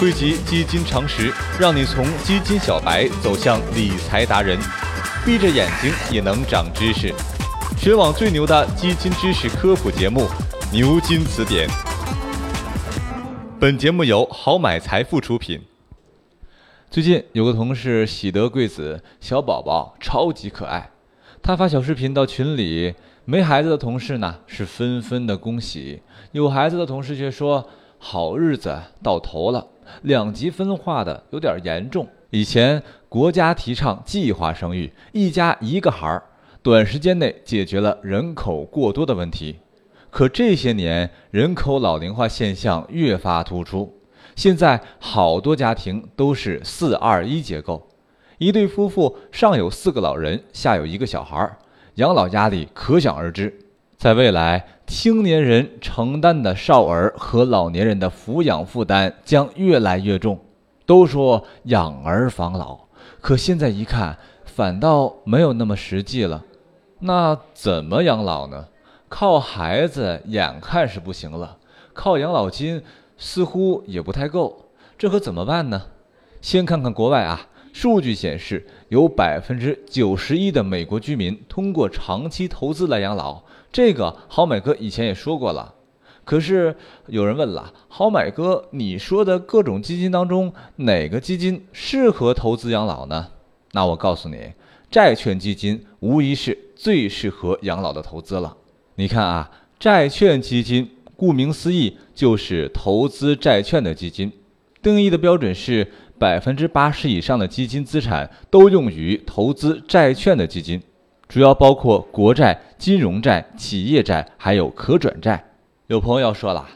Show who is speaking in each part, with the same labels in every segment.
Speaker 1: 汇集基金常识，让你从基金小白走向理财达人，闭着眼睛也能长知识。全网最牛的基金知识科普节目《牛津词典》。本节目由好买财富出品。最近有个同事喜得贵子，小宝宝超级可爱。他发小视频到群里，没孩子的同事呢是纷纷的恭喜，有孩子的同事却说好日子到头了，两极分化的有点严重。以前国家提倡计划生育，一家一个孩儿，短时间内解决了人口过多的问题。可这些年人口老龄化现象越发突出，现在好多家庭都是四二一结构。一对夫妇上有四个老人，下有一个小孩儿，养老压力可想而知。在未来，青年人承担的少儿和老年人的抚养负担将越来越重。都说养儿防老，可现在一看，反倒没有那么实际了。那怎么养老呢？靠孩子眼看是不行了，靠养老金似乎也不太够，这可怎么办呢？先看看国外啊。数据显示，有百分之九十一的美国居民通过长期投资来养老。这个好买哥以前也说过了。可是有人问了，好买哥，你说的各种基金当中，哪个基金适合投资养老呢？那我告诉你，债券基金无疑是最适合养老的投资了。你看啊，债券基金顾名思义就是投资债券的基金，定义的标准是。百分之八十以上的基金资产都用于投资债券的基金，主要包括国债、金融债、企业债，还有可转债。有朋友要说了，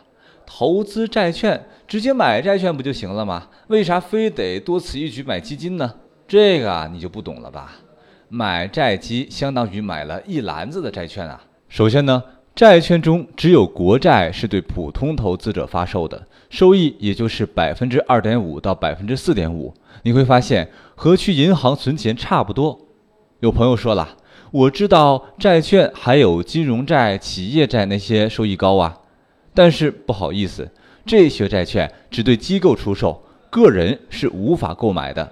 Speaker 1: 投资债券直接买债券不就行了吗？为啥非得多此一举买基金呢？这个啊，你就不懂了吧？买债基相当于买了一篮子的债券啊。首先呢。债券中只有国债是对普通投资者发售的，收益也就是百分之二点五到百分之四点五。你会发现和去银行存钱差不多。有朋友说了，我知道债券还有金融债、企业债那些收益高啊，但是不好意思，这些债券只对机构出售，个人是无法购买的。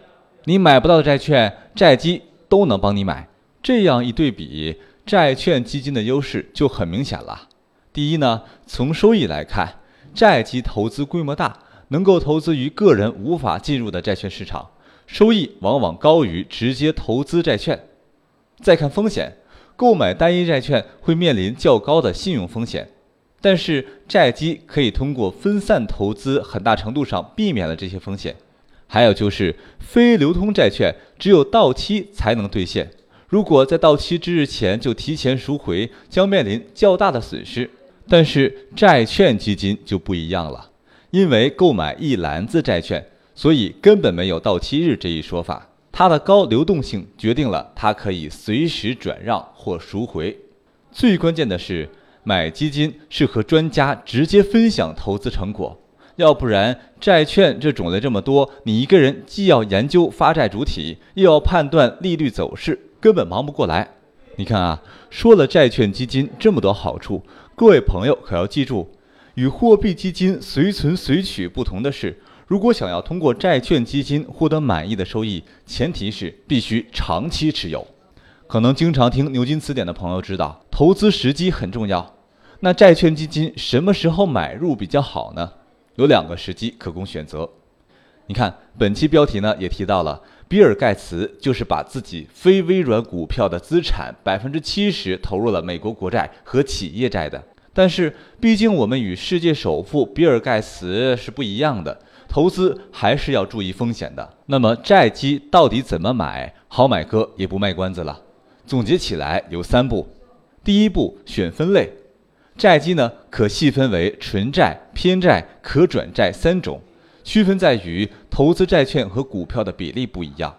Speaker 1: 你买不到的债券，债基都能帮你买。这样一对比。债券基金的优势就很明显了。第一呢，从收益来看，债基投资规模大，能够投资于个人无法进入的债券市场，收益往往高于直接投资债券。再看风险，购买单一债券会面临较高的信用风险，但是债基可以通过分散投资，很大程度上避免了这些风险。还有就是非流通债券只有到期才能兑现。如果在到期之日前就提前赎回，将面临较大的损失。但是债券基金就不一样了，因为购买一篮子债券，所以根本没有到期日这一说法。它的高流动性决定了它可以随时转让或赎回。最关键的是，买基金是和专家直接分享投资成果，要不然债券这种类这么多，你一个人既要研究发债主体，又要判断利率走势。根本忙不过来。你看啊，说了债券基金这么多好处，各位朋友可要记住，与货币基金随存随取不同的是，如果想要通过债券基金获得满意的收益，前提是必须长期持有。可能经常听牛津词典的朋友知道，投资时机很重要。那债券基金什么时候买入比较好呢？有两个时机可供选择。你看，本期标题呢也提到了。比尔盖茨就是把自己非微软股票的资产百分之七十投入了美国国债和企业债的。但是，毕竟我们与世界首富比尔盖茨是不一样的，投资还是要注意风险的。那么，债基到底怎么买？好买哥也不卖关子了。总结起来有三步：第一步，选分类。债基呢，可细分为纯债、偏债、可转债三种。区分在于投资债券和股票的比例不一样，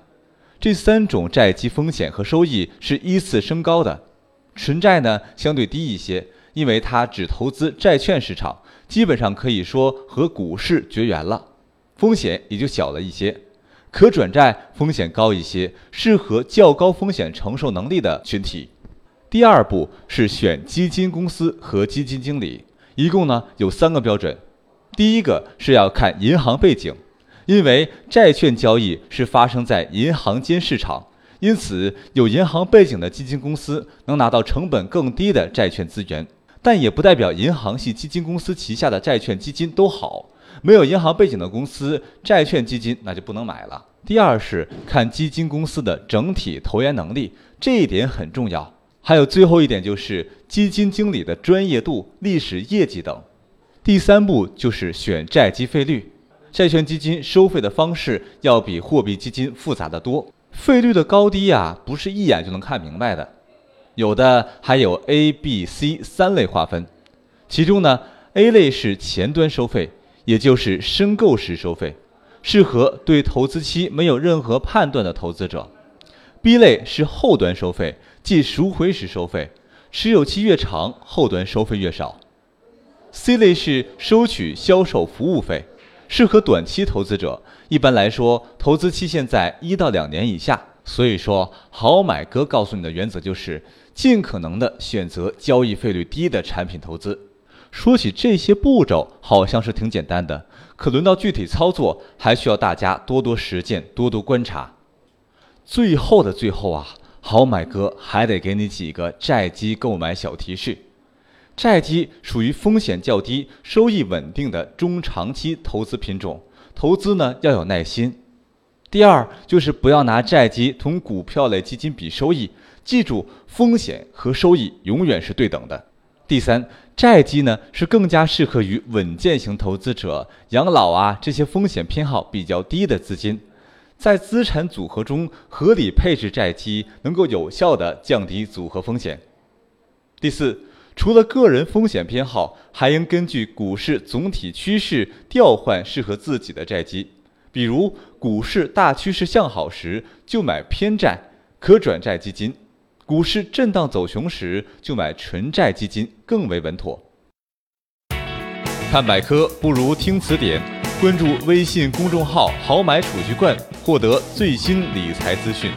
Speaker 1: 这三种债基风险和收益是依次升高的。纯债呢相对低一些，因为它只投资债券市场，基本上可以说和股市绝缘了，风险也就小了一些。可转债风险高一些，适合较高风险承受能力的群体。第二步是选基金公司和基金经理，一共呢有三个标准。第一个是要看银行背景，因为债券交易是发生在银行间市场，因此有银行背景的基金公司能拿到成本更低的债券资源，但也不代表银行系基金公司旗下的债券基金都好。没有银行背景的公司债券基金那就不能买了。第二是看基金公司的整体投研能力，这一点很重要。还有最后一点就是基金经理的专业度、历史业绩等。第三步就是选债基费率。债券基金收费的方式要比货币基金复杂的多，费率的高低啊，不是一眼就能看明白的，有的还有 A、B、C 三类划分。其中呢，A 类是前端收费，也就是申购时收费，适合对投资期没有任何判断的投资者；B 类是后端收费，即赎回时收费，持有期越长，后端收费越少；C 类是收取销售服务费。适合短期投资者，一般来说，投资期限在一到两年以下。所以说，好买哥告诉你的原则就是，尽可能的选择交易费率低的产品投资。说起这些步骤，好像是挺简单的，可轮到具体操作，还需要大家多多实践，多多观察。最后的最后啊，好买哥还得给你几个债基购买小提示。债基属于风险较低、收益稳定的中长期投资品种，投资呢要有耐心。第二就是不要拿债基同股票类基金比收益，记住风险和收益永远是对等的。第三，债基呢是更加适合于稳健型投资者、养老啊这些风险偏好比较低的资金，在资产组合中合理配置债基，能够有效的降低组合风险。第四。除了个人风险偏好，还应根据股市总体趋势调换适合自己的债基。比如，股市大趋势向好时，就买偏债、可转债基金；股市震荡走熊时，就买纯债基金更为稳妥。看百科不如听词典，关注微信公众号“好买储蓄罐”，获得最新理财资讯。